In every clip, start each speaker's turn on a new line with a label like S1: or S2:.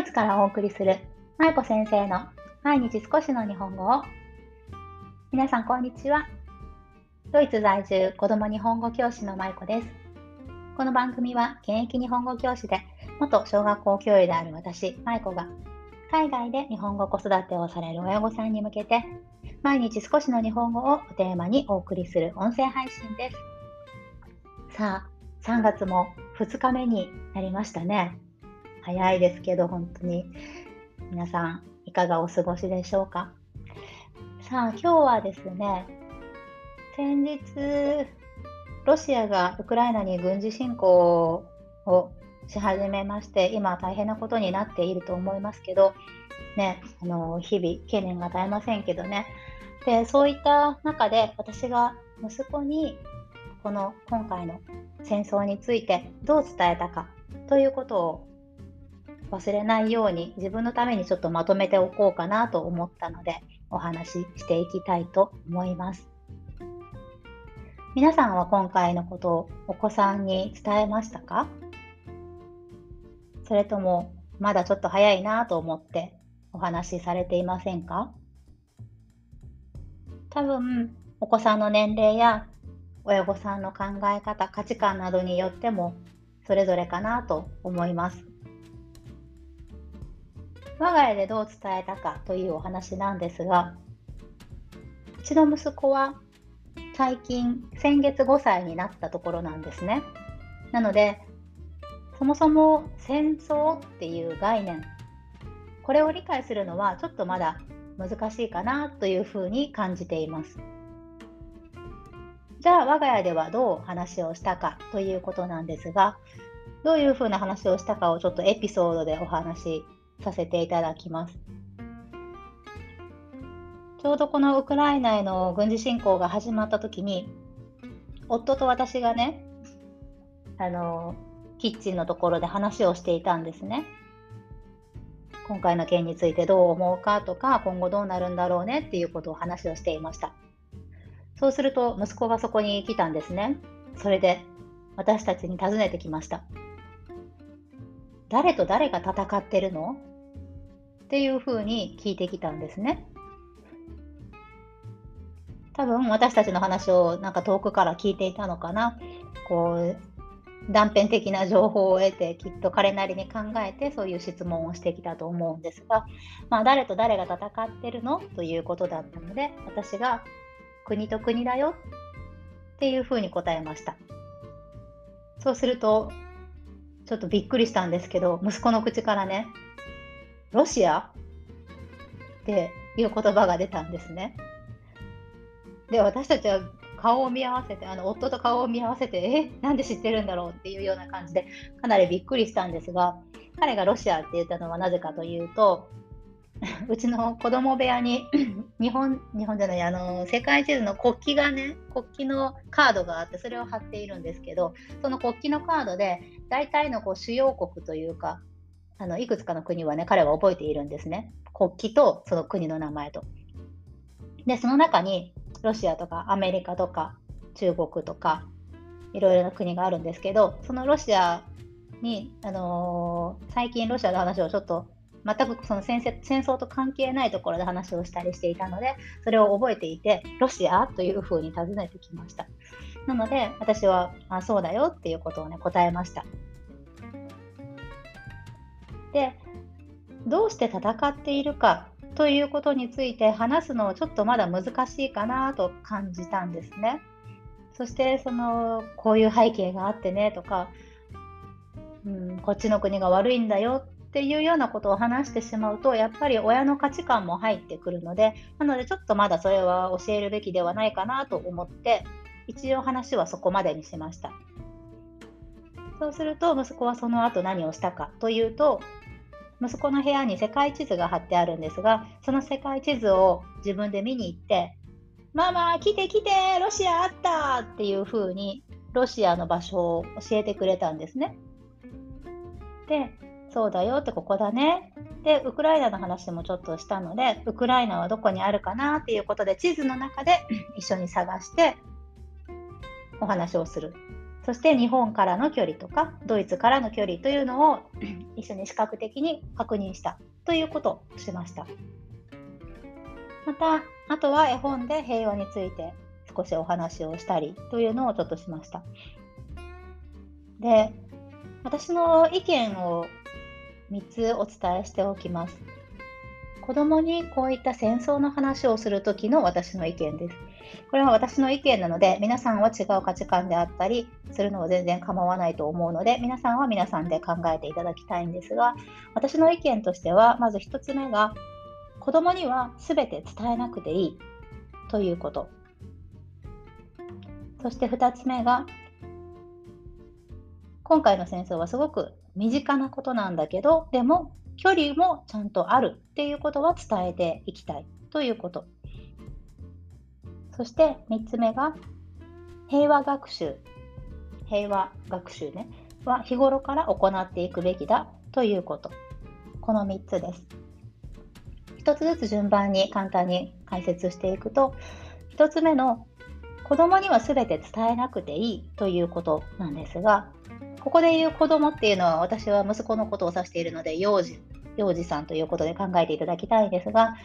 S1: イツからお送りする舞子先生の毎日少しの日本語を。皆さんこんにちは。ドイツ在住子供日本語教師の舞子です。この番組は現役日本語教師で元小学校教諭である私舞子が海外で日本語子育てをされる親御さんに向けて毎日少しの日本語をテーマにお送りする音声配信です。さあ3月も2日目になりましたね。早いですけど、本当に。皆さん、いかがお過ごしでしょうか？さあ、今日はですね、先日、ロシアがウクライナに軍事侵攻をし始めまして、今大変なことになっていると思いますけど、ね、あの日々懸念が絶えませんけどね。で、そういった中で私が息子にこの今回の戦争についてどう伝えたかということを忘れないように自分のためにちょっとまとめておこうかなと思ったのでお話ししていきたいと思います。皆さんは今回のことをお子さんに伝えましたか？それともまだちょっと早いなと思ってお話しされていませんか？多分お子さんの年齢や親御さんの考え方価値観などによってもそれぞれかなと思います。我が家でどう伝えたかというお話なんですがうちの息子は最近先月5歳になったところなんですねなのでそもそも戦争っていう概念これを理解するのはちょっとまだ難しいかなというふうに感じています。じゃあ我が家ではどう話をしたかということなんですが、どういうふうな話をしたかをちょっとエピソードでお話しさせていただきます。ちょうどこのウクライナへの軍事侵攻が始まった時に、夫と私がね、あの、キッチンのところで話をしていたんですね。今回の件についてどう思うかとか、今後どうなるんだろうねっていうことを話をしていました。そうすると息子がそこに来たんですね。それで私たちに尋ねてきました。誰と誰が戦ってるの？っていうふうに聞いてきたんですね。多分私たちの話をなんか遠くから聞いていたのかな。こう断片的な情報を得てきっと彼なりに考えてそういう質問をしてきたと思うんですが、まあ、誰と誰が戦ってるのということだったので私が国と国だよっていうふうに答えました。そうすると、ちょっとびっくりしたんですけど、息子の口からね、ロシア？っていう言葉が出たんですね。で、私たちは顔を見合わせて、あの夫と顔を見合わせて、え、なんで知ってるんだろうっていうような感じで、かなりびっくりしたんですが、彼がロシアって言ったのはなぜかというと、うちの子供部屋に 日本日本じゃないあの世界地図の国旗がね国旗のカードがあってそれを貼っているんですけどその国旗のカードで大体のこう主要国というかあのいくつかの国はね彼は覚えているんですね。国旗とその国の名前と。でその中にロシアとかアメリカとか中国とかいろいろな国があるんですけどそのロシアに、あのー、最近ロシアの話をちょっと全くその戦戦争と関係ないところで話をしたりしていたのでそれを覚えていてロシアというふうに尋ねてきました。なので私はあそうだよっていうことをね答えました。でどうして戦っているかということについて話すのをちょっとまだ難しいかなと感じたんですね。そしてそのこういう背景があってねとか、うん、こっちの国が悪いんだよっていうようなことを話してしまうとやっぱり親の価値観も入ってくるのでなのでちょっとまだそれは教えるべきではないかなと思って一応話はそこまでにしました。そうすると息子はその後何をしたかというと息子の部屋に世界地図が貼ってあるんですがその世界地図を自分で見に行ってママ来て来てロシアあったっていう風にロシアの場所を教えてくれたんですねでそうだよってここだね。で、ウクライナの話もちょっとしたので、ウクライナはどこにあるかなっていうことで、地図の中で一緒に探してお話をする。そして日本からの距離とかドイツからの距離というのを一緒に視覚的に確認したということをしました。またあとは絵本で平和について少しお話をしたりというのをちょっとしました。で私の意見を3つお伝えしておきます。子供にこういった戦争の話をする時の私の意見です。これは私の意見なので、皆さんは違う価値観であったりするのは全然構わないと思うので、皆さんは皆さんで考えていただきたいんですが、私の意見としては、まず1つ目が、子供には全て伝えなくていいということ。そして2つ目が、今回の戦争はすごく身近なことなんだけど、でも距離もちゃんとあるっていうことは伝えていきたいということ。そして3つ目が平和学習。平和学習ね。は日頃から行っていくべきだということ。この3つです。1つずつ順番に簡単に解説していくと、1つ目の子供には全て伝えなくていいということなんですが、ここで言う子供っていうのは私は息子のことを指しているので幼児、幼児さんということで考えていただきたいですが、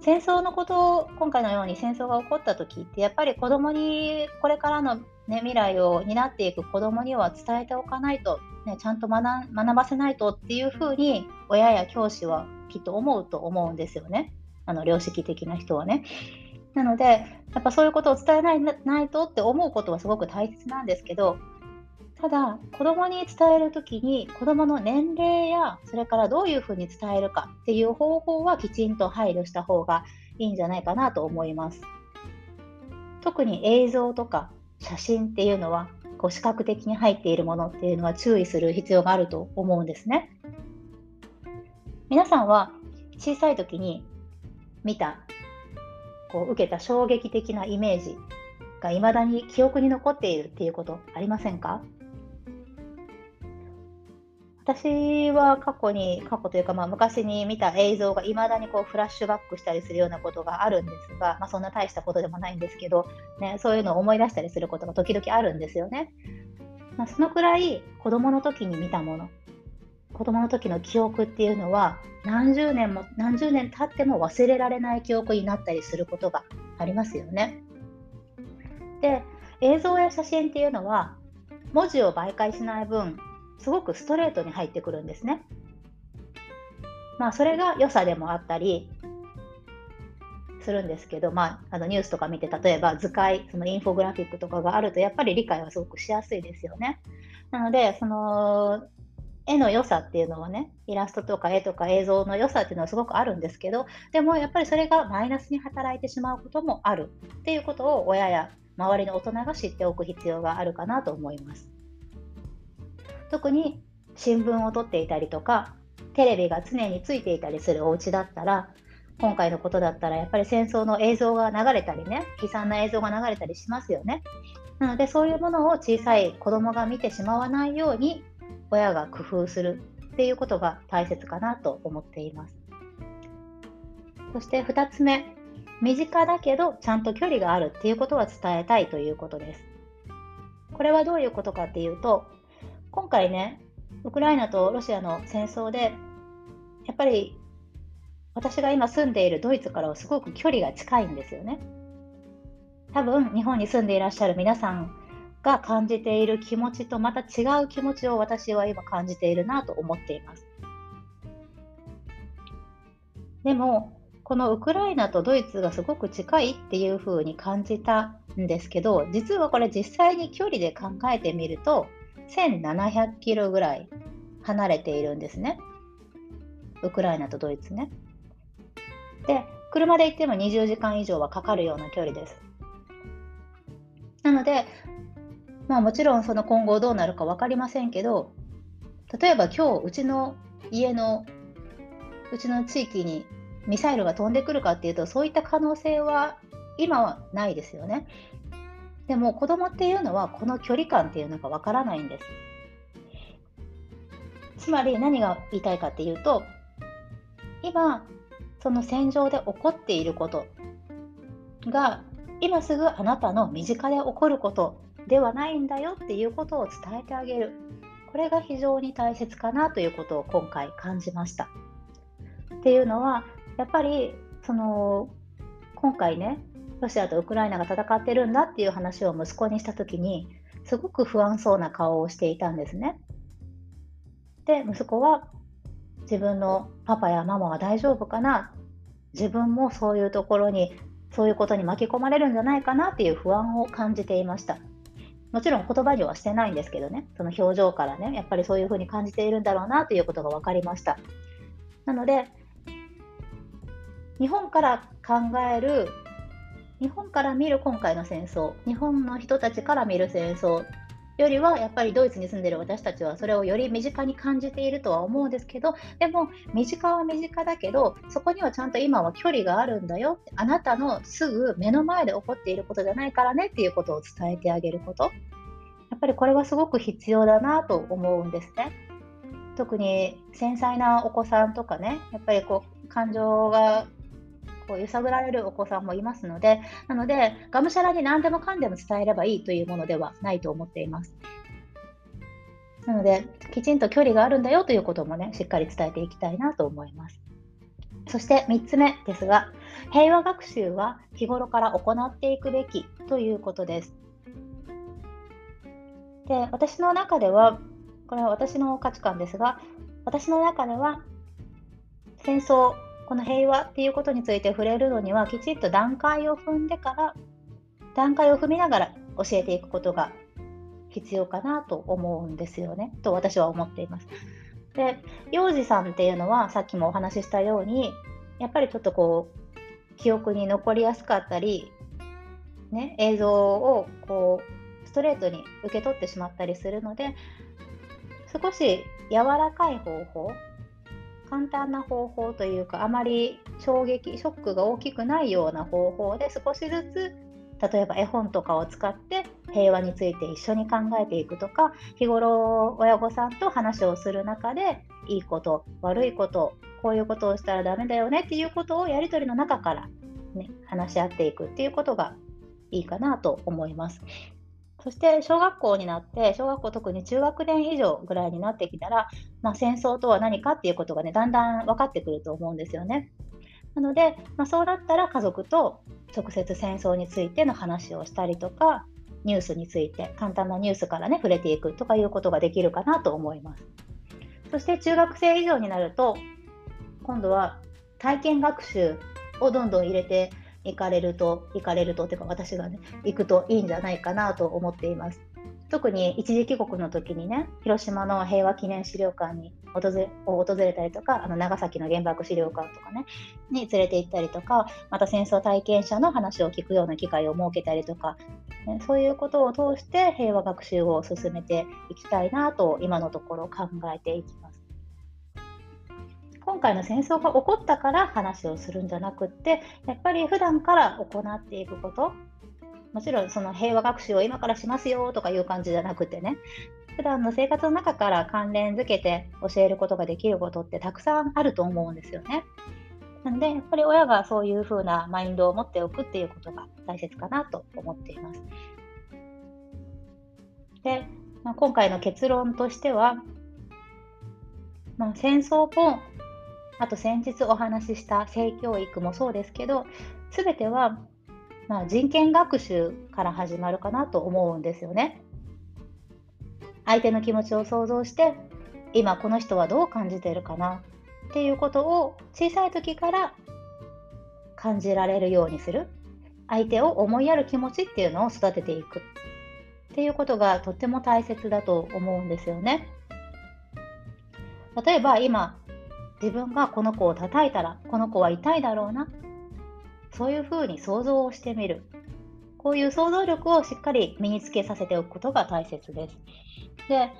S1: 戦争のことを今回のように戦争が起こった時ってやっぱり子供にこれからの、ね、未来を担っていく子供には伝えておかないと、ね、ちゃんと学学ばせないとっていうふうに親や教師はきっと思うと思うんですよねあの良識的な人はね。なのでやっぱそういうことを伝えないないとって思うことはすごく大切なんですけどただ子供に伝える時に子供の年齢やそれからどういうふうに伝えるかっていう方法はきちんと配慮した方がいいんじゃないかなと思います。特に映像とか写真っていうのはこう視覚的に入っているものっていうのは注意する必要があると思うんですね。皆さんは小さい時に見たこう受けた衝撃的なイメージが未だに記憶に残っているっていうことありませんか？私は過去に、過去というか、まあ、昔に見た映像がいまだにこうフラッシュバックしたりするようなことがあるんですが、まあ、そんな大したことでもないんですけど、ね、そういうのを思い出したりすることが時々あるんですよね。まあ、そのくらい子供の時に見たもの、子供の時の記憶っていうのは何十年も何十年経っても忘れられない記憶になったりすることがありますよね。で映像や写真っていうのは文字を媒介しない分すごくストレートに入ってくるんですね。まあ、それが良さでもあったりするんですけど、まあ、あのニュースとか見て例えば図解そのインフォグラフィックとかがあるとやっぱり理解はすごくしやすいですよね。なのでその絵の良さっていうのはねイラストとか絵とか映像の良さっていうのはすごくあるんですけどでもやっぱりそれがマイナスに働いてしまうこともあるっていうことを親や周りの大人が知っておく必要があるかなと思います。特に新聞を撮っていたりとかテレビが常についていたりするお家だったら今回のことだったらやっぱり戦争の映像が流れたりね悲惨な映像が流れたりしますよね。なのでそういうものを小さい子供が見てしまわないように親が工夫するっていうことが大切かなと思っています。そして2つ目。身近だけどちゃんと距離があるっていうことは伝えたいということです。これはどういうことかっていうと今回ね、ウクライナとロシアの戦争で、やっぱり私が今住んでいるドイツからはすごく距離が近いんですよね。多分日本に住んでいらっしゃる皆さんが感じている気持ちとまた違う気持ちを私は今感じているなと思っています。でもこのウクライナとドイツがすごく近いっていう風に感じたんですけど実はこれ実際に距離で考えてみると1700キロぐらい離れているんですね。ウクライナとドイツね。で、車で行っても20時間以上はかかるような距離です。なので、まあもちろんその今後どうなるか分かりませんけど、例えば今日うちの家のうちの地域にミサイルが飛んでくるかっていうとそういった可能性は今はないですよね。でも子供っていうのはこの距離感っていうのがわからないんです。つまり何が言いたいかっていうと今その戦場で起こっていることが今すぐあなたの身近で起こることではないんだよっていうことを伝えてあげるこれが非常に大切かなということを今回感じました。っていうのはやっぱりその今回ねロシアとウクライナが戦ってるんだっていう話を息子にした時にすごく不安そうな顔をしていたんですね。で息子は自分のパパやママは大丈夫かな？自分もそういうところにそういうことに巻き込まれるんじゃないかなっていう不安を感じていました。もちろん言葉にはしてないんですけどね、その表情からね、やっぱりそういうふうに感じているんだろうなということが分かりました。なので、日本から考える、日本から見る今回の戦争、日本の人たちから見る戦争よりはやっぱりドイツに住んでる私たちはそれをより身近に感じているとは思うんですけどでも身近は身近だけどそこにはちゃんと今は距離があるんだよあなたのすぐ目の前で起こっていることじゃないからねっていうことを伝えてあげることやっぱりこれはすごく必要だなと思うんですね。特に繊細なお子さんとかねやっぱりこう感情がこう揺さぶられるお子さんもいますので、なので、がむしゃらに何でもかんでも伝えればいいというものではないと思っています。なので、きちんと距離があるんだよということもね、しっかり伝えていきたいなと思います。そして3つ目ですが、平和学習は日頃から行っていくべきということです。で、私の中では、これは私の価値観ですが、私の中では戦争この平和っていうことについて触れるのにはきちっと段階を踏んでから段階を踏みながら教えていくことが必要かなと思うんですよねと私は思っています。で幼児さんっていうのはさっきもお話ししたようにやっぱりちょっとこう記憶に残りやすかったり、ね、映像をこうストレートに受け取ってしまったりするので少し柔らかい方法簡単な方法というかあまり衝撃ショックが大きくないような方法で少しずつ例えば絵本とかを使って平和について一緒に考えていくとか日頃親御さんと話をする中でいいこと悪いことこういうことをしたらダメだよねっていうことをやり取りの中から、ね、話し合っていくっていうことがいいかなと思います。そして小学校になって、小学校特に中学年以上ぐらいになってきたら、まあ、戦争とは何かっていうことがね、だんだん分かってくると思うんですよね。なので、まあ、そうだったら家族と直接戦争についての話をしたりとか、ニュースについて、簡単なニュースからね、触れていくとかいうことができるかなと思います。そして中学生以上になると、今度は体験学習をどんどん入れて行かれると、行かれると、というか私がね、行くといいんじゃないかなと思っています。特に一時帰国の時にね、広島の平和記念資料館に訪れを訪れたりとか、あの長崎の原爆資料館とかね、に連れて行ったりとか、また戦争体験者の話を聞くような機会を設けたりとか、ね、そういうことを通して平和学習を進めていきたいなと、今のところ考えていきます。今回の戦争が起こったから話をするんじゃなくってやっぱり普段から行っていくこともちろんその平和学習を今からしますよとかいう感じじゃなくてね普段の生活の中から関連づけて教えることができることってたくさんあると思うんですよね。なので、やっぱり親がそういう風なマインドを持っておくっていうことが大切かなと思っています。で、まあ、今回の結論としては、まあ、戦争もあと先日お話しした性教育もそうですけど、すべては、まあ、人権学習から始まるかなと思うんですよね。相手の気持ちを想像して、今この人はどう感じてるかなっていうことを小さい時から感じられるようにする。相手を思いやる気持ちっていうのを育てていくっていうことがとっても大切だと思うんですよね。例えば今自分がこの子を叩いたらこの子は痛いだろうな。そういうふうに想像をしてみる。こういう想像力をしっかり身につけさせておくことが大切です。で、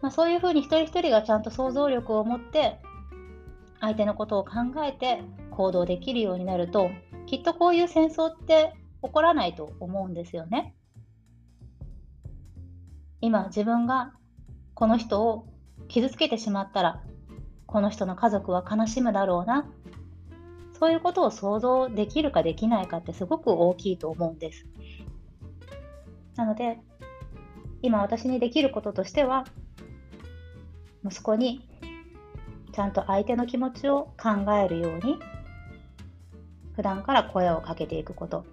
S1: まあ、そういうふうに一人一人がちゃんと想像力を持って相手のことを考えて行動できるようになるときっとこういう戦争って起こらないと思うんですよね。今自分がこの人を傷つけてしまったらこの人の家族は悲しむだろうな。そういうことを想像できるかできないかってすごく大きいと思うんです。なので今私にできることとしては息子にちゃんと相手の気持ちを考えるように普段から声をかけていくこと。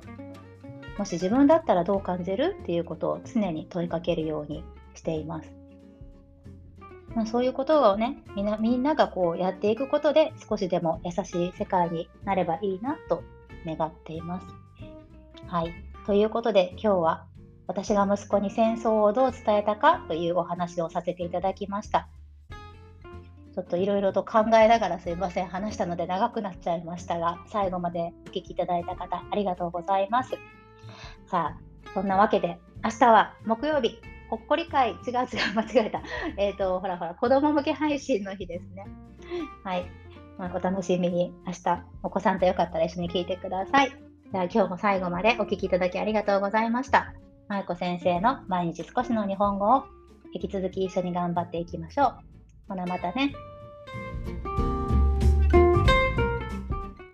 S1: もし自分だったらどう感じる？っていうことを常に問いかけるようにしています。まあ、そういうことをねみんなみんながこうやっていくことで少しでも優しい世界になればいいなと願っています。はい。ということで今日は私が息子に戦争をどう伝えたかというお話をさせていただきました。ちょっといろいろと考えながらすいません、話したので長くなっちゃいましたが、最後までお聞きいただいた方、ありがとうございます。さあ、そんなわけで、明日は木曜日、ほっこり会、違う違う、間違えた。えっ、ー、と、ほらほら、子供向け配信の日ですね。はい。まあ、お楽しみに、明日、お子さんとよかったら一緒に聞いてください。では、今日も最後までお聴きいただきありがとうございました。まいこ先生の毎日少しの日本語を引き続き一緒に頑張っていきましょう。ほなまたね。